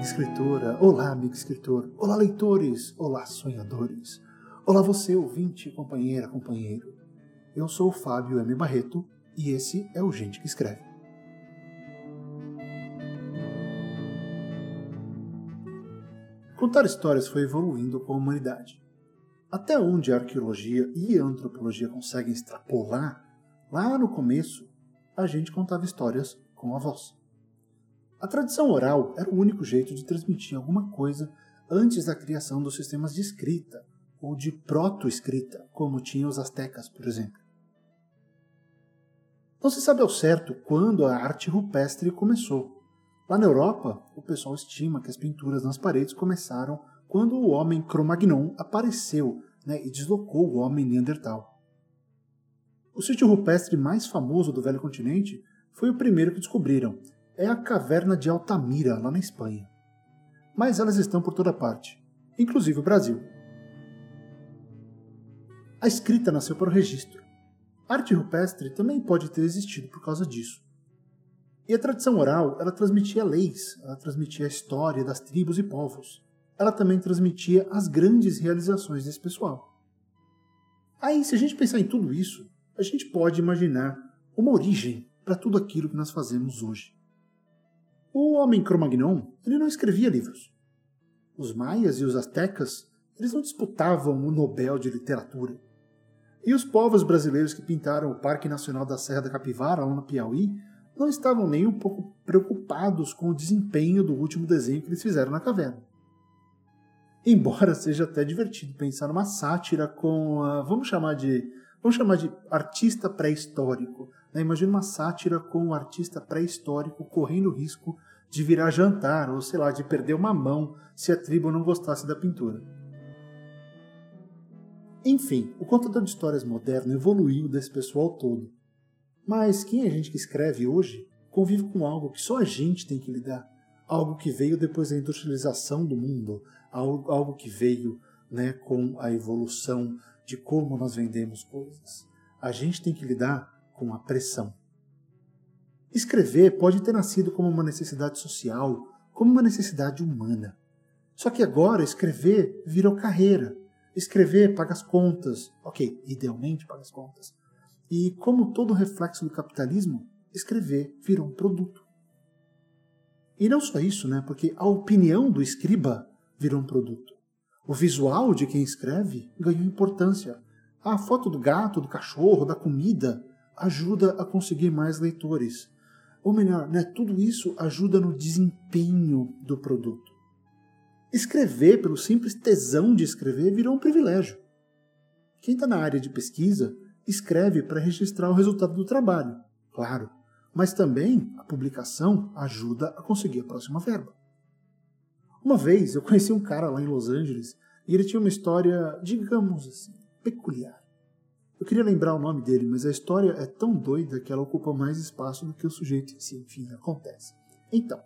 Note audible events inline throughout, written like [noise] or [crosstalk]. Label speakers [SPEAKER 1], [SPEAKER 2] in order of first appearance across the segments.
[SPEAKER 1] amiga escritora, olá, amigo escritor, olá, leitores, olá, sonhadores, olá, você, ouvinte, companheira, companheiro. Eu sou o Fábio M. Barreto e esse é o Gente que Escreve. Contar histórias foi evoluindo com a humanidade. Até onde a arqueologia e a antropologia conseguem extrapolar, lá no começo, a gente contava histórias com a voz. A tradição oral era o único jeito de transmitir alguma coisa antes da criação dos sistemas de escrita ou de proto-escrita, como tinham os astecas, por exemplo. Não se sabe ao certo quando a arte rupestre começou. Lá na Europa, o pessoal estima que as pinturas nas paredes começaram quando o homem Cro-Magnon apareceu né, e deslocou o homem Neandertal. O sítio rupestre mais famoso do velho continente foi o primeiro que descobriram, é a caverna de Altamira, lá na Espanha. Mas elas estão por toda parte, inclusive o Brasil. A escrita nasceu para o registro. A arte rupestre também pode ter existido por causa disso. E a tradição oral, ela transmitia leis, ela transmitia a história das tribos e povos. Ela também transmitia as grandes realizações desse pessoal. Aí, se a gente pensar em tudo isso, a gente pode imaginar uma origem para tudo aquilo que nós fazemos hoje. O homem Cro-Magnon, ele não escrevia livros. Os maias e os astecas, eles não disputavam o Nobel de Literatura. E os povos brasileiros que pintaram o Parque Nacional da Serra da Capivara, lá no Piauí, não estavam nem um pouco preocupados com o desempenho do último desenho que eles fizeram na caverna. Embora [laughs] seja até divertido pensar numa sátira com, a, vamos chamar de, vamos chamar de artista pré-histórico, né? Imagina uma sátira com um artista pré-histórico correndo o risco de virar jantar, ou sei lá, de perder uma mão se a tribo não gostasse da pintura. Enfim, o contador de histórias moderno evoluiu desse pessoal todo. Mas quem é a gente que escreve hoje convive com algo que só a gente tem que lidar. Algo que veio depois da industrialização do mundo, algo, algo que veio né, com a evolução de como nós vendemos coisas. A gente tem que lidar com a pressão. Escrever pode ter nascido como uma necessidade social, como uma necessidade humana. Só que agora escrever virou carreira. Escrever paga as contas. Ok, idealmente paga as contas. E como todo reflexo do capitalismo, escrever virou um produto. E não só isso, né? Porque a opinião do escriba virou um produto. O visual de quem escreve ganhou importância. A foto do gato, do cachorro, da comida ajuda a conseguir mais leitores. Ou melhor, né, tudo isso ajuda no desempenho do produto. Escrever, pelo simples tesão de escrever, virou um privilégio. Quem está na área de pesquisa escreve para registrar o resultado do trabalho, claro, mas também a publicação ajuda a conseguir a próxima verba. Uma vez eu conheci um cara lá em Los Angeles e ele tinha uma história, digamos assim, peculiar. Eu queria lembrar o nome dele, mas a história é tão doida que ela ocupa mais espaço do que o sujeito em si. Enfim, acontece. Então,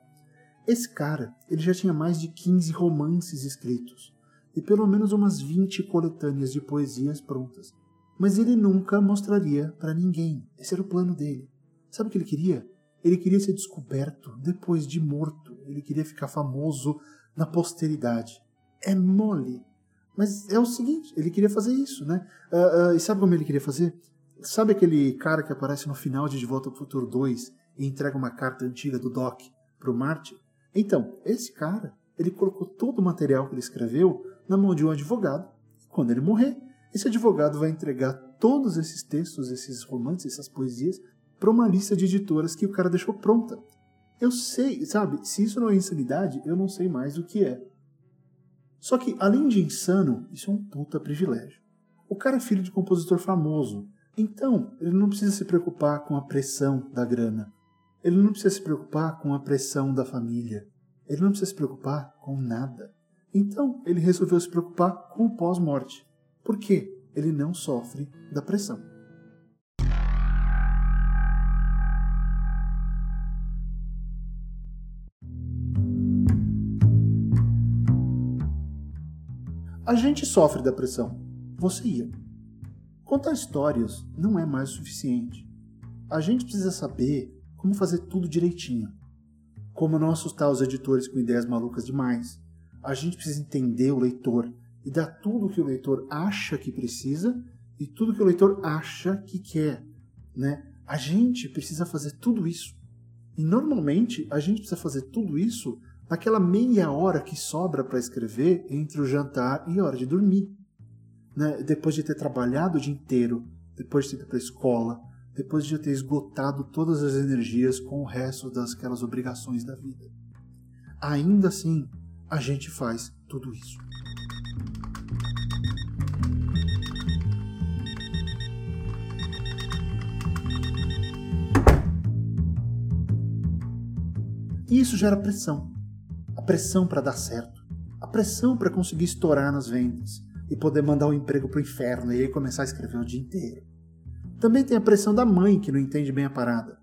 [SPEAKER 1] esse cara, ele já tinha mais de 15 romances escritos e pelo menos umas 20 coletâneas de poesias prontas. Mas ele nunca mostraria para ninguém. Esse era o plano dele. Sabe o que ele queria? Ele queria ser descoberto depois de morto. Ele queria ficar famoso na posteridade. É mole. Mas é o seguinte, ele queria fazer isso, né? Uh, uh, e sabe como ele queria fazer? Sabe aquele cara que aparece no final de De Volta ao Futuro 2 e entrega uma carta antiga do Doc pro Marty? Então, esse cara, ele colocou todo o material que ele escreveu na mão de um advogado. Quando ele morrer, esse advogado vai entregar todos esses textos, esses romances, essas poesias, para uma lista de editoras que o cara deixou pronta. Eu sei, sabe, se isso não é insanidade, eu não sei mais o que é. Só que, além de insano, isso é um puta privilégio. O cara é filho de compositor famoso, então ele não precisa se preocupar com a pressão da grana. Ele não precisa se preocupar com a pressão da família. Ele não precisa se preocupar com nada. Então ele resolveu se preocupar com o pós-morte. Por quê? Ele não sofre da pressão. A gente sofre da pressão. Você ia. Contar histórias não é mais o suficiente. A gente precisa saber como fazer tudo direitinho. como não assustar os editores com ideias malucas demais. A gente precisa entender o leitor e dar tudo o que o leitor acha que precisa e tudo que o leitor acha que quer, né? A gente precisa fazer tudo isso. E normalmente a gente precisa fazer tudo isso naquela meia hora que sobra para escrever entre o jantar e a hora de dormir. Né? Depois de ter trabalhado o dia inteiro, depois de ter ido para a escola, depois de ter esgotado todas as energias com o resto das obrigações da vida. Ainda assim, a gente faz tudo isso. E isso gera pressão. Pressão para dar certo. A pressão para conseguir estourar nas vendas e poder mandar o um emprego para o inferno e aí começar a escrever o dia inteiro. Também tem a pressão da mãe que não entende bem a parada,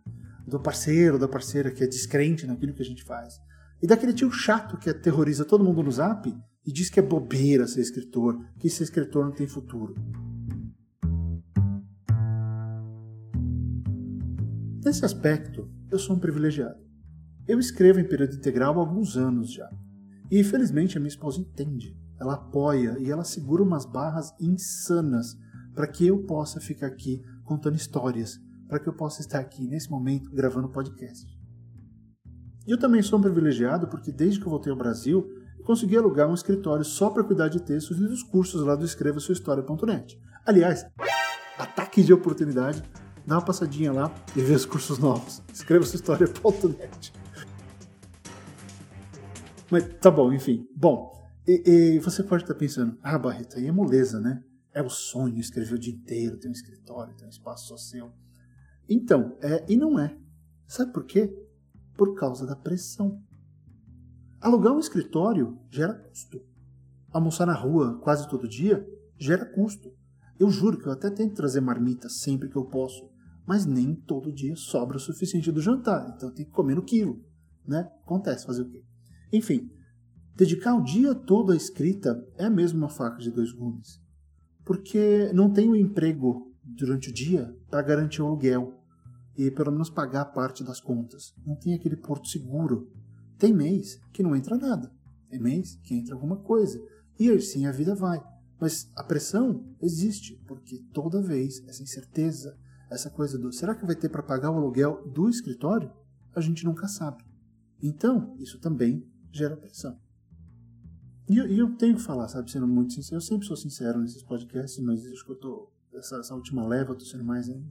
[SPEAKER 1] do parceiro, da parceira que é descrente naquilo que a gente faz, e daquele tio chato que aterroriza todo mundo no zap e diz que é bobeira ser escritor, que ser escritor não tem futuro. Nesse aspecto, eu sou um privilegiado. Eu escrevo em período integral há alguns anos já. E felizmente a minha esposa entende. Ela apoia e ela segura umas barras insanas para que eu possa ficar aqui contando histórias, para que eu possa estar aqui nesse momento gravando podcast. Eu também sou um privilegiado porque desde que eu voltei ao Brasil, eu consegui alugar um escritório só para cuidar de textos e dos cursos lá do escreva sua história.net. Aliás, ataque de oportunidade, dá uma passadinha lá e vê os cursos novos. Escreva sua história.net. Mas tá bom, enfim. Bom, e, e, você pode estar pensando, ah, Barreto, aí é moleza, né? É o sonho escrever o dia inteiro, ter um escritório, ter um espaço só seu. Então, é e não é. Sabe por quê? Por causa da pressão. Alugar um escritório gera custo. Almoçar na rua quase todo dia gera custo. Eu juro que eu até tento trazer marmita sempre que eu posso, mas nem todo dia sobra o suficiente do jantar, então tenho que comer no quilo, né? Acontece, fazer o quê? Enfim, dedicar o dia todo à escrita é mesmo uma faca de dois gumes. Porque não tenho emprego durante o dia para garantir o aluguel e pelo menos pagar parte das contas. Não tem aquele porto seguro. Tem mês que não entra nada. Tem mês que entra alguma coisa. E assim a vida vai. Mas a pressão existe, porque toda vez essa incerteza, essa coisa do será que vai ter para pagar o aluguel do escritório? A gente nunca sabe. Então, isso também gera pressão. E eu, eu, tenho que falar, sabe, sendo muito sincero, eu sempre sou sincero nesses podcasts, mas acho que eu tô, essa, essa última leva eu tô sendo mais ainda.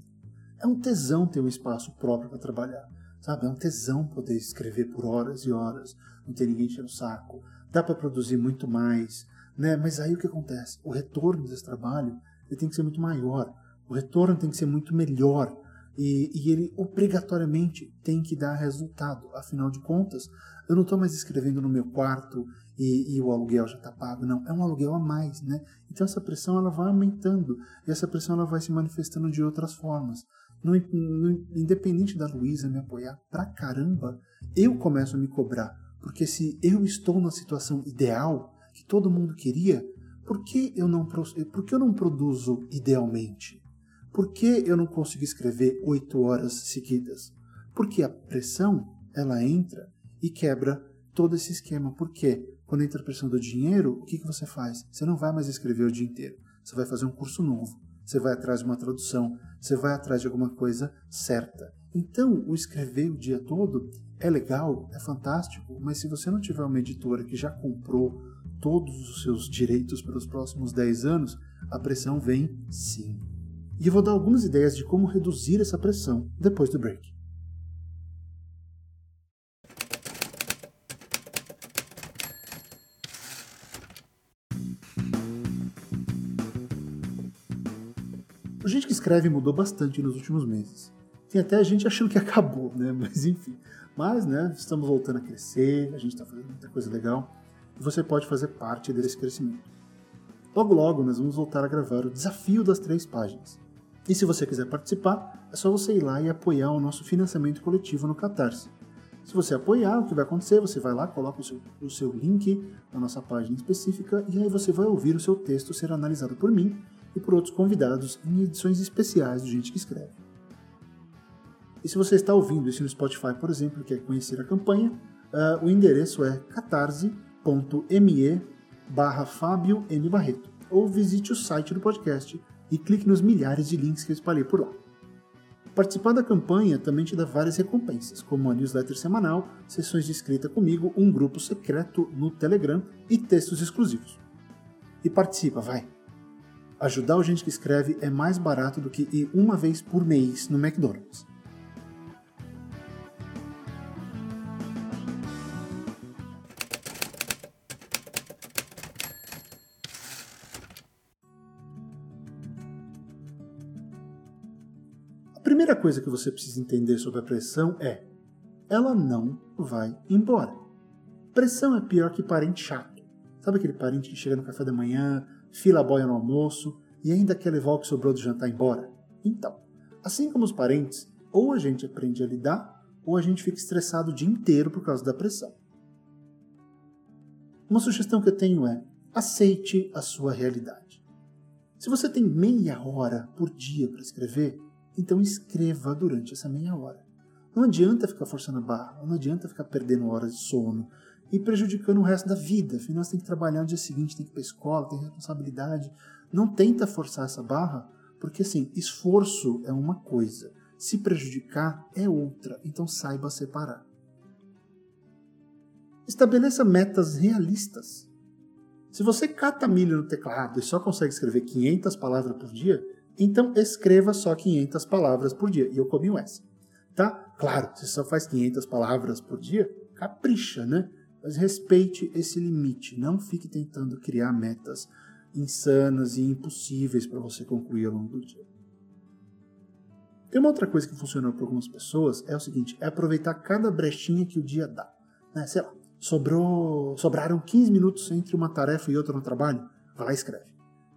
[SPEAKER 1] É um tesão ter um espaço próprio para trabalhar, sabe? É um tesão poder escrever por horas e horas, não ter ninguém enchendo o saco. Dá para produzir muito mais, né? Mas aí o que acontece? O retorno desse trabalho ele tem que ser muito maior, o retorno tem que ser muito melhor, e, e, ele obrigatoriamente tem que dar resultado. Afinal de contas, eu não estou mais escrevendo no meu quarto e, e o aluguel já está pago, não. É um aluguel a mais, né? Então essa pressão ela vai aumentando e essa pressão ela vai se manifestando de outras formas. No, no, independente da Luísa me apoiar pra caramba, eu começo a me cobrar. Porque se eu estou na situação ideal, que todo mundo queria, por que eu não, por que eu não produzo idealmente? Por que eu não consigo escrever oito horas seguidas? Porque a pressão, ela entra e quebra todo esse esquema. Por quê? Quando entra a pressão do dinheiro, o que, que você faz? Você não vai mais escrever o dia inteiro. Você vai fazer um curso novo. Você vai atrás de uma tradução. Você vai atrás de alguma coisa certa. Então, o escrever o dia todo é legal, é fantástico, mas se você não tiver uma editora que já comprou todos os seus direitos pelos próximos 10 anos, a pressão vem sim. E eu vou dar algumas ideias de como reduzir essa pressão depois do break. O jeito que escreve mudou bastante nos últimos meses. Tem até gente achando que [laughs] acabou, né? Mas enfim. Mas, né, estamos voltando a crescer, a gente está fazendo muita coisa legal e você pode fazer parte desse crescimento. Logo, logo, nós vamos voltar a gravar o desafio das três páginas. E se você quiser participar, é só você ir lá e apoiar o nosso financiamento coletivo no Catarse. Se você apoiar, o que vai acontecer? Você vai lá, coloca o seu, o seu link na nossa página específica e aí você vai ouvir o seu texto ser analisado por mim e por outros convidados em edições especiais do Gente que Escreve. E se você está ouvindo isso no Spotify, por exemplo, e quer conhecer a campanha, uh, o endereço é catarse.me barra Fábio. Barreto, ou visite o site do podcast e clique nos milhares de links que eu espalhei por lá. Participar da campanha também te dá várias recompensas, como a newsletter semanal, sessões de escrita comigo, um grupo secreto no Telegram e textos exclusivos. E participa, vai! Ajudar o gente que escreve é mais barato do que ir uma vez por mês no McDonald's. Primeira coisa que você precisa entender sobre a pressão é: ela não vai embora. Pressão é pior que parente chato. Sabe aquele parente que chega no café da manhã, fila a boia no almoço e ainda quer levar o que sobrou do jantar embora? Então, assim como os parentes, ou a gente aprende a lidar, ou a gente fica estressado o dia inteiro por causa da pressão. Uma sugestão que eu tenho é: aceite a sua realidade. Se você tem meia hora por dia para escrever, então escreva durante essa meia hora. Não adianta ficar forçando a barra, não adianta ficar perdendo horas de sono e prejudicando o resto da vida. Afinal, você tem que trabalhar no dia seguinte, tem que ir para a escola, tem responsabilidade. Não tenta forçar essa barra, porque assim, esforço é uma coisa, se prejudicar é outra, então saiba separar. Estabeleça metas realistas. Se você cata milho no teclado e só consegue escrever 500 palavras por dia, então escreva só 500 palavras por dia. E eu comi essa. Tá? Claro, você só faz 500 palavras por dia, capricha, né? Mas respeite esse limite. Não fique tentando criar metas insanas e impossíveis para você concluir ao longo do dia. Tem uma outra coisa que funciona para algumas pessoas, é o seguinte, é aproveitar cada brechinha que o dia dá. Né? Sei lá, sobrou, sobraram 15 minutos entre uma tarefa e outra no trabalho, vai lá e escreve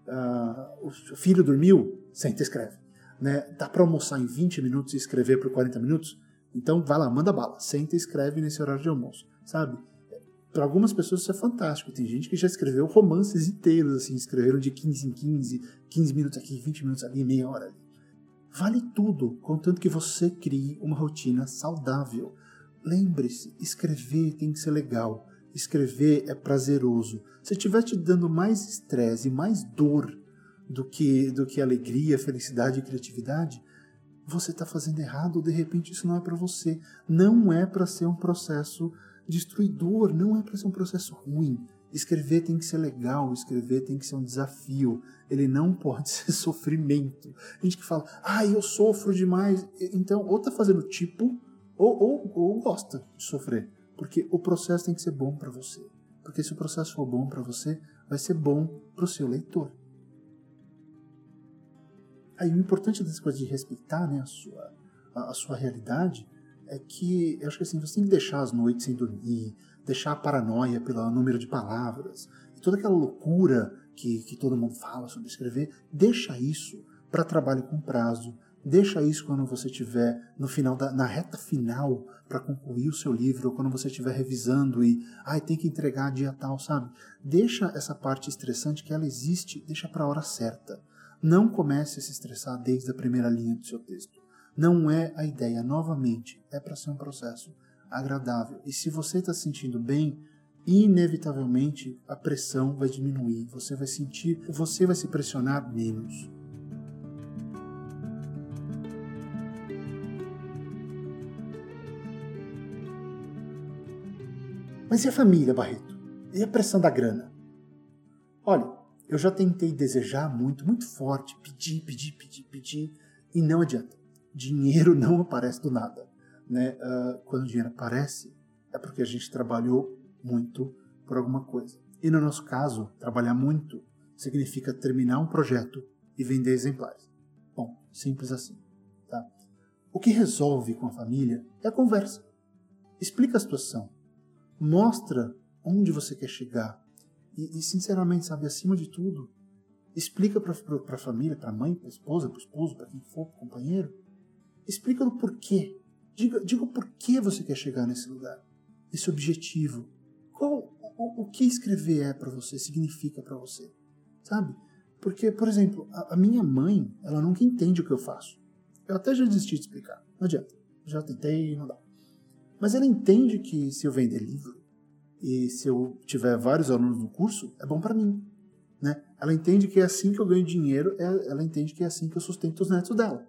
[SPEAKER 1] uh, o filho dormiu, senta e escreve. Né? Dá para almoçar em 20 minutos e escrever por 40 minutos? Então vai lá, manda bala, senta e escreve nesse horário de almoço, sabe? Para algumas pessoas isso é fantástico. Tem gente que já escreveu romances inteiros, assim, escreveram de 15 em 15, 15 minutos aqui, 20 minutos ali, meia hora ali. Vale tudo, contanto que você crie uma rotina saudável. Lembre-se, escrever tem que ser legal. Escrever é prazeroso. Se estiver te dando mais estresse e mais dor do que, do que alegria, felicidade e criatividade, você está fazendo errado ou de repente isso não é para você. Não é para ser um processo destruidor, não é para ser um processo ruim. Escrever tem que ser legal, escrever tem que ser um desafio, ele não [laughs] pode ser sofrimento. A gente que fala, ah, eu sofro demais, então ou tá fazendo tipo, ou, ou, ou gosta de sofrer. Porque o processo tem que ser bom para você. Porque se o processo for bom para você, vai ser bom para o seu leitor. Aí o importante dessa coisa de respeitar né, a, sua, a, a, sua realidade é que eu acho que assim, você tem que deixar as noites sem dormir, deixar a paranoia pelo número de palavras, e toda aquela loucura que, que todo mundo fala sobre escrever, deixa isso para trabalho com prazo, Deixa isso quando você estiver no final da, na reta final para concluir o seu livro, ou quando você estiver revisando e ai, tem que entregar dia tal, sabe? Deixa essa parte estressante que ela existe, deixa para a hora certa. Não comece a se estressar desde a primeira linha do seu texto. Não é a ideia, novamente, é para ser um processo agradável. E se você está se sentindo bem, inevitavelmente a pressão vai diminuir, você vai sentir, você vai se pressionar menos. Mas e a família, Barreto? E a pressão da grana? Olha, eu já tentei desejar muito, muito forte, pedir, pedir, pedir, pedir, e não adianta. Dinheiro [laughs] não aparece do nada. Né? Uh, quando o dinheiro aparece, é porque a gente trabalhou muito por alguma coisa. E no nosso caso, trabalhar muito significa terminar um projeto e vender exemplares. Bom, simples assim. Tá? O que resolve com a família é a conversa. Explica a situação, mostra onde você quer chegar. E, e sinceramente, sabe, acima de tudo, explica para a família, para a mãe, para a esposa, para o esposo, para quem for, para companheiro, explica o porquê. Diga, diga o porquê você quer chegar nesse lugar, esse objetivo. Qual, o, o que escrever é para você, significa para você, sabe? Porque, por exemplo, a, a, minha mãe, ela nunca entende o que eu faço. Eu até já desisti de explicar, não adianta. Já tentei, não dá. Mas ela entende que se eu vender livro e se eu tiver vários alunos no curso, é bom para mim. Né? Ela entende que é assim que eu ganho dinheiro, é, ela entende que é assim que eu sustento os netos dela.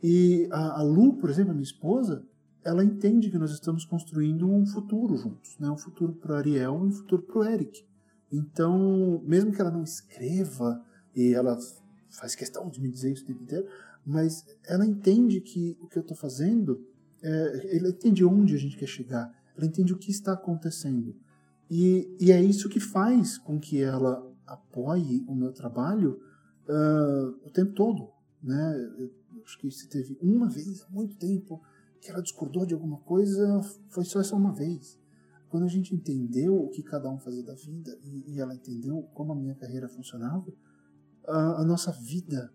[SPEAKER 1] E a, a Lu, por exemplo, a minha esposa, ela entende que nós estamos construindo um futuro juntos, né? um futuro para Ariel e um futuro para o Eric. Então, mesmo que ela não escreva, e ela faz questão de me dizer isso o tempo inteiro, mas ela entende que o que eu estou fazendo, é, ela entende onde a gente quer chegar, ela entende o que está acontecendo. E, e é isso que faz com que ela apoie o meu trabalho uh, o tempo todo. Né? Eu acho que se teve uma vez há muito tempo que ela discordou de alguma coisa, foi só essa uma vez. Quando a gente entendeu o que cada um fazia da vida e, e ela entendeu como a minha carreira funcionava, a, a nossa vida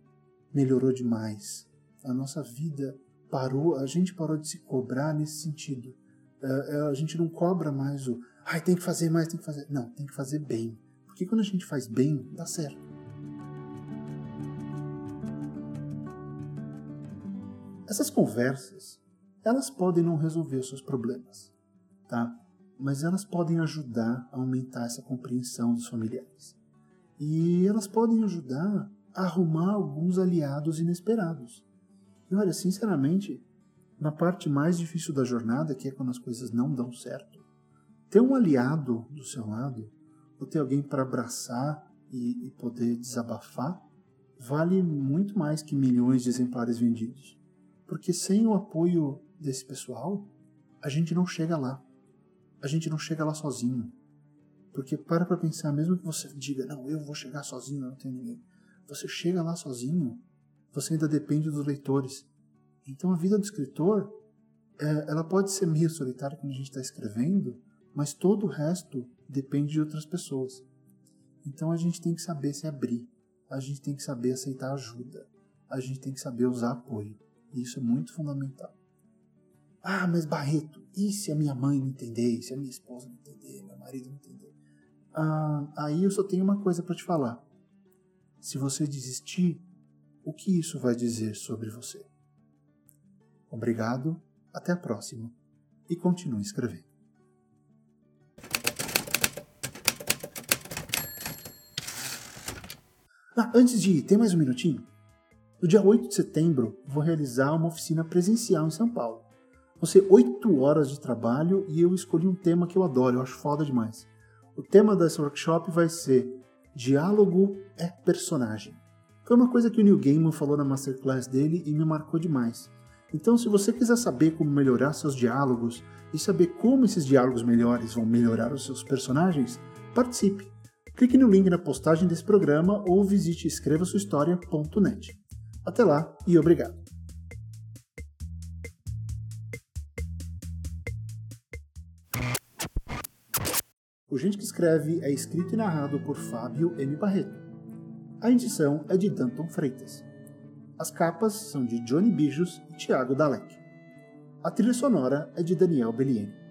[SPEAKER 1] melhorou demais. A nossa vida parou, a gente parou de se cobrar nesse sentido. A, a gente não cobra mais o, ai, tem que fazer mais, tem que fazer. Não, tem que fazer bem. Porque quando a gente faz bem, dá certo. Essas conversas, elas podem não resolver os seus problemas, tá? Mas elas podem ajudar a aumentar essa compreensão dos familiares. E elas podem ajudar a arrumar alguns aliados inesperados. E olha, sinceramente, na parte mais difícil da jornada, que é quando as coisas não dão certo, ter um aliado do seu lado, ou ter alguém para abraçar e, e poder desabafar, vale muito mais que milhões de exemplares vendidos. Porque sem o apoio desse pessoal, a gente não chega lá. A gente não chega lá sozinho. Porque para para pensar, mesmo que você diga, não, eu vou chegar sozinho, eu não tenho ninguém. Você chega lá sozinho, você ainda depende dos leitores. Então a vida do escritor, é, ela pode ser meio solitária quando a gente está escrevendo, mas todo o resto depende de outras pessoas. Então a gente tem que saber se abrir, a gente tem que saber aceitar ajuda, a gente tem que saber usar apoio. E isso é muito fundamental. Ah, mas Barreto, e se a minha mãe não entender, se a minha esposa não entender, meu marido não entender? ah, aí eu só tenho uma coisa para te falar. Se você desistir, o que isso vai dizer sobre você? Obrigado, até a próxima e continue escrevendo. Ah, antes de ir, tem mais um minutinho? No dia 8 de setembro, vou realizar uma oficina presencial em São Paulo. Vão ser 8 horas de trabalho e eu escolhi um tema que eu adoro, eu acho foda demais. O tema desse workshop vai ser Diálogo é personagem. Foi uma coisa que o Neil Gaiman falou na masterclass dele e me marcou demais. Então, se você quiser saber como melhorar seus diálogos e saber como esses diálogos melhores vão melhorar os seus personagens, participe. Clique no link na postagem desse programa ou visite escrevasuahistoria.net. Até lá e obrigado! O Gente que Escreve é escrito e narrado por Fábio M. Barreto. A edição é de Danton Freitas. As capas são de Johnny Bijos e Thiago Dalek. A trilha sonora é de Daniel Bellieni.